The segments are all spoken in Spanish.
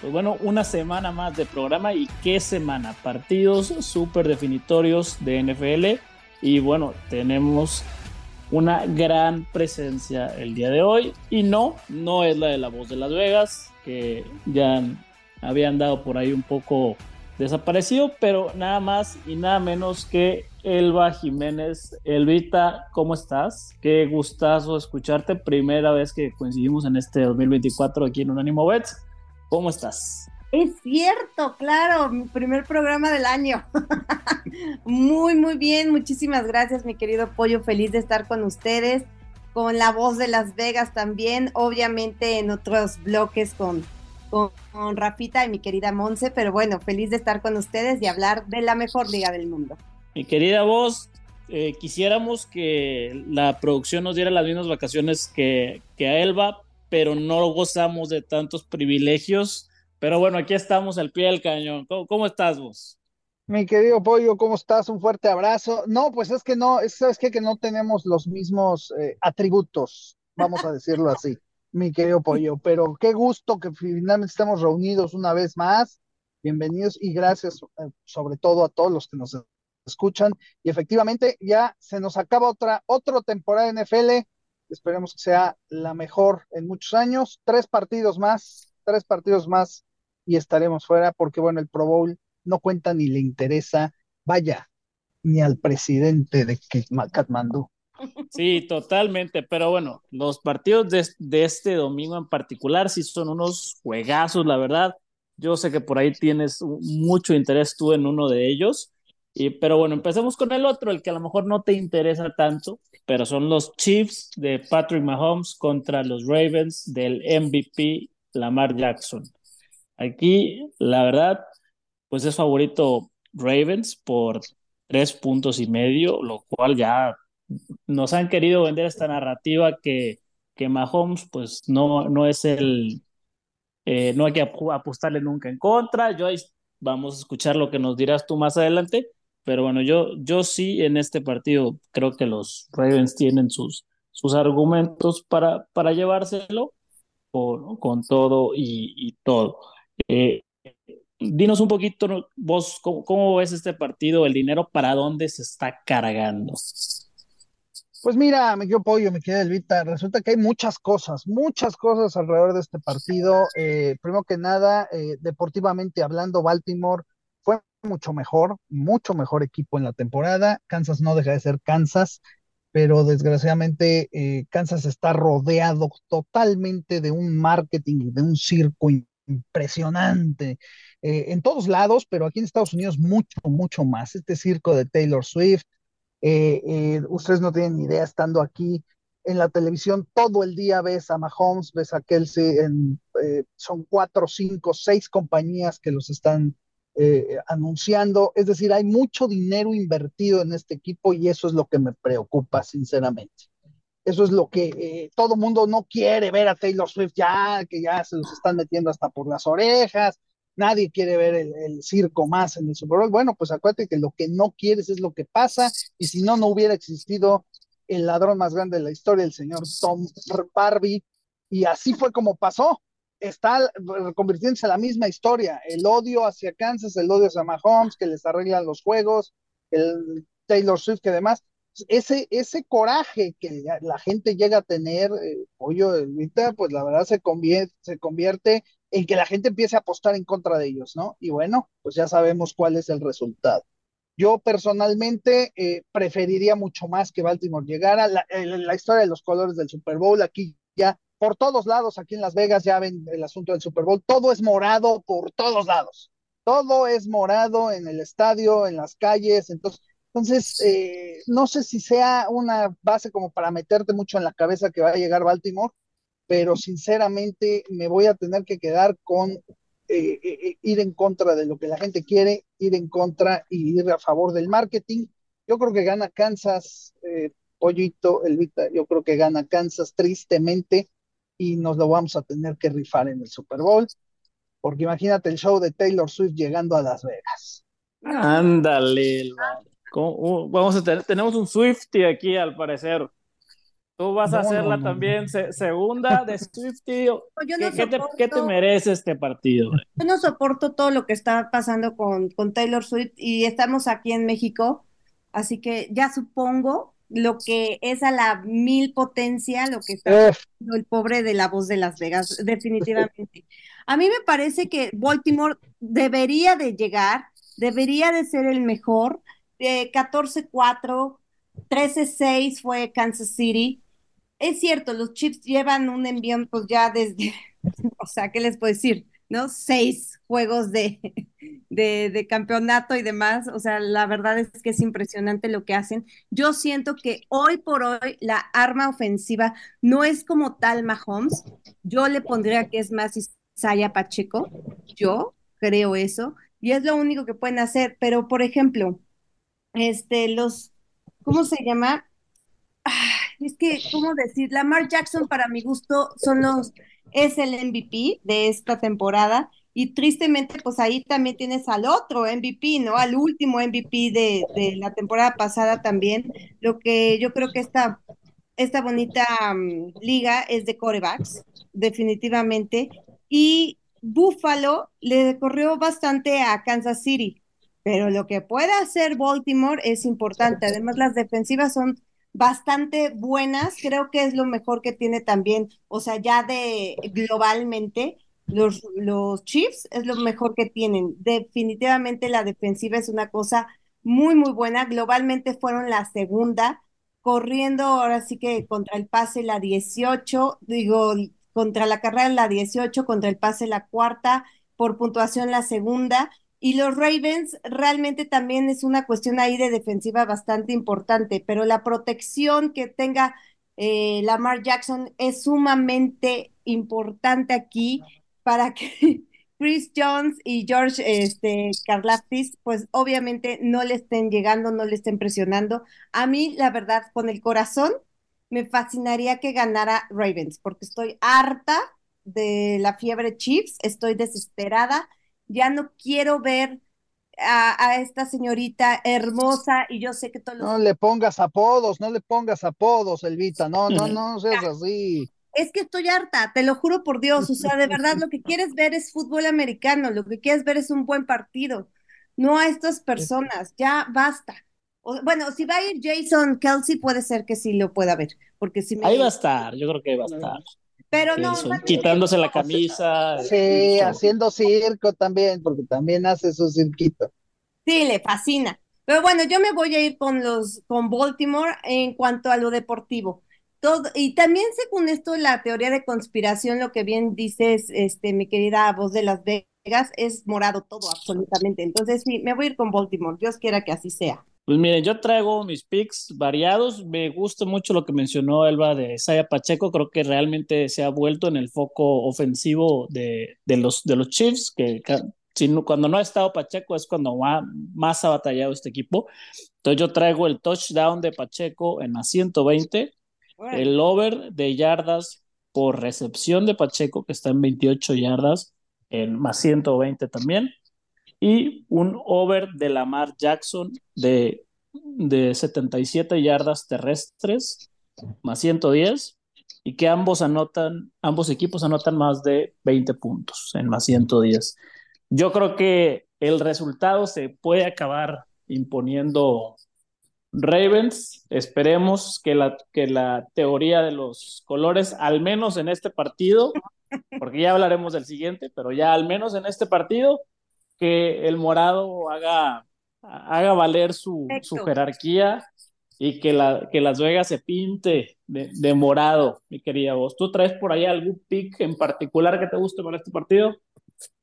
Pues bueno, una semana más de programa y qué semana. Partidos súper definitorios de NFL y bueno, tenemos una gran presencia el día de hoy y no, no es la de la voz de Las Vegas, que ya habían dado por ahí un poco desaparecido, pero nada más y nada menos que Elba Jiménez. Elvita, ¿cómo estás? Qué gustazo escucharte. Primera vez que coincidimos en este 2024 aquí en Unánimo Bets. ¿Cómo estás? Es cierto, claro, mi primer programa del año. muy, muy bien, muchísimas gracias, mi querido Pollo, feliz de estar con ustedes, con la voz de Las Vegas también, obviamente en otros bloques con, con, Rafita y mi querida Monse, pero bueno, feliz de estar con ustedes y hablar de la mejor liga del mundo. Mi querida voz, eh, quisiéramos que la producción nos diera las mismas vacaciones que, que a Elba, pero no gozamos de tantos privilegios. Pero bueno, aquí estamos al pie del cañón. ¿Cómo, estás vos? Mi querido Pollo, ¿cómo estás? Un fuerte abrazo. No, pues es que no, es, sabes que no tenemos los mismos eh, atributos, vamos a decirlo así, mi querido Pollo, pero qué gusto que finalmente estamos reunidos una vez más. Bienvenidos y gracias eh, sobre todo a todos los que nos escuchan. Y efectivamente ya se nos acaba otra, otra temporada en NFL Esperemos que sea la mejor en muchos años. Tres partidos más, tres partidos más y estaremos fuera porque, bueno, el Pro Bowl no cuenta ni le interesa, vaya, ni al presidente de Katmandú. Sí, totalmente, pero bueno, los partidos de, de, este domingo en particular sí son unos juegazos, la verdad. Yo sé que por ahí tienes mucho interés tú en uno de ellos pero bueno, empecemos con el otro, el que a lo mejor no te interesa tanto, pero son los Chiefs de Patrick Mahomes contra los Ravens del MVP Lamar Jackson. Aquí, la verdad, pues es favorito Ravens por tres puntos y medio, lo cual ya nos han querido vender esta narrativa que, que Mahomes pues no, no es el, eh, no hay que apostarle nunca en contra. Yo vamos a escuchar lo que nos dirás tú más adelante, pero bueno, yo, yo sí en este partido creo que los Ravens tienen sus, sus argumentos para, para llevárselo con, todo y, todo. Eh, dinos un poquito vos, ¿cómo, ves este partido? ¿El dinero para dónde se está cargando? Pues mira, me quedo pollo, me queda Elvita. Resulta que hay muchas cosas, muchas cosas alrededor de este partido. Eh, primero que nada, eh, deportivamente hablando, Baltimore mucho mejor, mucho mejor equipo en la temporada. Kansas no deja de ser Kansas, pero desgraciadamente eh, Kansas está rodeado totalmente de un marketing, de un circo impresionante eh, en todos lados, pero aquí en Estados Unidos mucho, mucho más. Este circo de Taylor Swift, eh, ustedes no tienen idea estando aquí en la televisión todo el día ves a Mahomes, ves a Kelsey, son cuatro, cinco, seis compañías que los están eh, anunciando. Es decir, hay mucho dinero invertido en este equipo y eso es lo que me preocupa, sinceramente. Eso es lo que eh, todo mundo no quiere ver a Taylor Swift ya, que ya se los están metiendo hasta por las orejas. Nadie quiere ver el, circo más en el Super Bowl. Bueno, pues acuérdate que lo que no quieres es lo que pasa y si no, no hubiera existido el ladrón más grande de la historia, el señor Tom Barbie. Y así fue como pasó está convirtiéndose en la misma historia, el odio hacia Kansas, el odio hacia Mahomes, que les arreglan los juegos, el Taylor Swift que demás, ese, ese coraje que la gente llega a tener, eh, ahorita pues la verdad se convierte, se convierte en que la gente empiece a apostar en contra de ellos, ¿no? Y bueno, pues ya sabemos cuál es el resultado. Yo personalmente eh, preferiría mucho más que Baltimore llegara. La, la, historia de los colores del Super Bowl aquí ya por todos lados, aquí en Las Vegas ya ven el asunto del Super Bowl, todo es morado por todos lados, todo es morado en el estadio, en las calles, entonces, entonces eh, no sé si sea una base como para meterte mucho en la cabeza que va a llegar Baltimore, pero sinceramente me voy a tener que quedar con eh, eh, ir en contra de lo que la gente quiere, ir en contra y ir a favor del marketing. Yo creo que gana Kansas, Pollito, Elvita, yo creo que gana Kansas tristemente y nos lo vamos a tener que rifar en el Super Bowl, porque imagínate el show de Taylor Swift llegando a Las Vegas. Ándale, uh, vamos a tener, tenemos un Swifty aquí al parecer. Tú vas a hacerla también segunda de Swifty. ¿Qué, te, merece este partido? Yo no soporto todo lo que está pasando con, con Taylor Swift y estamos aquí en México, así que ya supongo lo que es a la mil potencia, lo que está haciendo el pobre de la voz de Las Vegas, definitivamente. A mí me parece que Baltimore debería de llegar, debería de ser el mejor. 14-4, 13-6 fue Kansas City. Es cierto, los Chips llevan un envío pues ya desde, o sea, ¿qué les puedo decir? ¿no? Seis juegos de, de, campeonato y demás. O sea, la verdad es que es impresionante lo que hacen. Yo siento que hoy por hoy la arma ofensiva no es como tal Mahomes. Yo le pondría que es más Isaiah Pacheco. Yo creo eso. Y es lo único que pueden hacer. Pero, por ejemplo, este, los, ¿cómo se llama? es que, ¿cómo decir? Lamar Jackson, para mi gusto, son los es el MVP de esta temporada y tristemente pues ahí también tienes al otro MVP, ¿no? Al último MVP de, de la temporada pasada también, lo que yo creo que esta, esta bonita mm, liga es de corebacks, definitivamente, y Buffalo le corrió bastante a Kansas City, pero lo que puede hacer Baltimore es importante, además las defensivas son bastante buenas, creo que es lo mejor que tiene también, o sea, ya de globalmente, los, los Chiefs es lo mejor que tienen. Definitivamente la defensiva es una cosa muy, muy buena. Globalmente fueron la segunda, corriendo ahora sí que contra el pase la 18, digo, contra la carrera la 18, contra el pase la cuarta, por puntuación la segunda. Y los Ravens realmente también es una cuestión ahí de defensiva bastante importante, pero la protección que tenga eh, Lamar Jackson es sumamente importante aquí para que Chris Jones y George este, Karlaftis, pues obviamente no le estén llegando, no le estén presionando. A mí, la verdad, con el corazón, me fascinaría que ganara Ravens, porque estoy harta de la fiebre Chiefs, estoy desesperada ya no quiero ver a, esta señorita hermosa y yo sé que todos No le pongas apodos, no le pongas apodos, Elvita, no, no, no seas así. Es que estoy harta, te lo juro por Dios, o sea, de verdad lo que quieres ver es fútbol americano, lo que quieres ver es un buen partido, no a estas personas, ya basta. bueno, si va a ir Jason Kelsey, puede ser que sí lo pueda ver, porque si Ahí va a estar, yo creo que ahí va a estar. Pero no, quitándose la camisa. Sí, haciendo circo también, porque también hace su cirquito. Sí, le fascina. Pero bueno, yo me voy a ir con los con Baltimore en cuanto a lo deportivo. Todo, y también según esto, la teoría de conspiración, lo que bien dices, este, mi querida voz de Las Vegas, es morado todo, absolutamente. Entonces, sí, me voy a ir con Baltimore. Dios quiera que así sea. Pues miren, yo traigo mis picks variados. Me gusta mucho lo que mencionó Elba de Saya Pacheco. Creo que realmente se ha vuelto en el foco ofensivo de, de los, de los Chiefs, que cuando no ha estado Pacheco es cuando más ha batallado este equipo. Entonces yo traigo el touchdown de Pacheco en la 120, el over de yardas por recepción de Pacheco, que está en 28 yardas, en más 120 también y un over de Lamar Jackson de, de 77 yardas terrestres más 110 y que ambos anotan, ambos equipos anotan más de 20 puntos en más 110. Yo creo que el resultado se puede acabar imponiendo Ravens. Esperemos que la, que la teoría de los colores, al menos en este partido, porque ya hablaremos del siguiente, pero ya al menos en este partido, que el morado haga, haga valer su, su jerarquía y que, la, que Las Vegas se pinte de, morado, mi querida voz. ¿Tú traes por ahí algún pick en particular que te guste para este partido?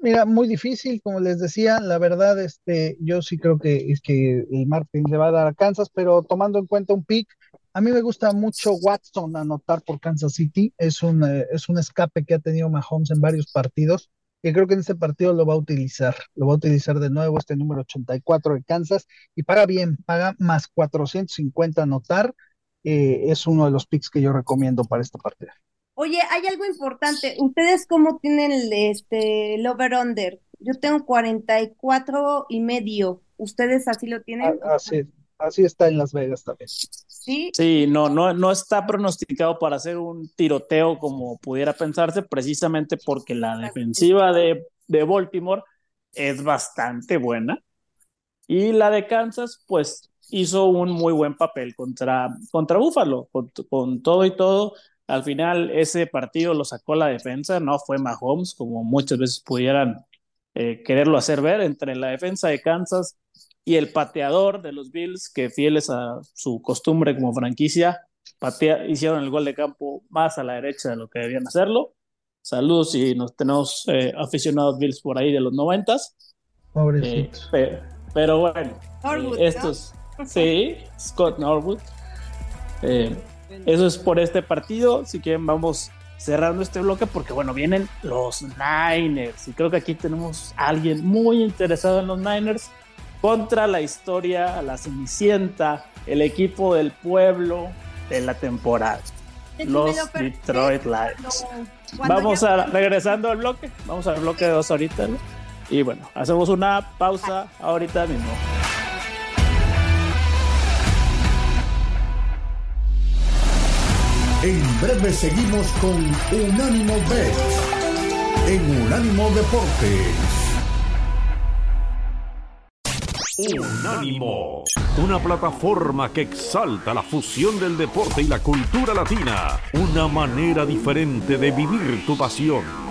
Mira, muy difícil, como les decía, la verdad, este, yo sí creo que es que el Martin le va a dar a Kansas, pero tomando en cuenta un pick, a mí me gusta mucho Watson anotar por Kansas City, es un, eh, es un escape que ha tenido Mahomes en varios partidos, y creo que en este partido lo va a utilizar, lo va a utilizar de nuevo este número 84 de Kansas y paga bien, paga más 450 anotar, eh, es uno de los picks que yo recomiendo para esta partida. Oye, hay algo importante, ¿ustedes cómo tienen el, este, el over-under? Yo tengo 44 y medio, ¿ustedes así lo tienen? Ah, así, así está en Las Vegas también. Sí, Sí, no, no, no está pronosticado para hacer un tiroteo como pudiera pensarse, precisamente porque la defensiva de, de Baltimore es bastante buena y la de Kansas, pues hizo un muy buen papel contra, contra Buffalo, con, con todo y todo. Al final, ese partido lo sacó la defensa, no fue Mahomes, como muchas veces pudieran eh, quererlo hacer ver, entre la defensa de Kansas y el pateador de los Bills, que fieles a su costumbre como franquicia, patea, hicieron el gol de campo más a la derecha de lo que debían hacerlo. Saludos y nos tenemos eh, aficionados Bills por ahí de los noventas. Eh, Pobrecitos. pe- pero bueno, Norwood, eh, estos, sí, Scott Norwood. Eso es por este partido. Si quieren, vamos cerrando este bloque porque, bueno, vienen los Niners. Y creo que aquí tenemos a alguien muy interesado en los Niners contra la historia, la Cenicienta, el equipo del pueblo de la temporada. Los Detroit Lions. Vamos a regresando al bloque. Vamos al bloque de dos ahorita. ¿no? Y bueno, hacemos una pausa ahorita mismo. En breve seguimos con Unánimo Bet en Unánimo Deportes. Unánimo, una plataforma que exalta la fusión del deporte y la cultura latina, una manera diferente de vivir tu pasión.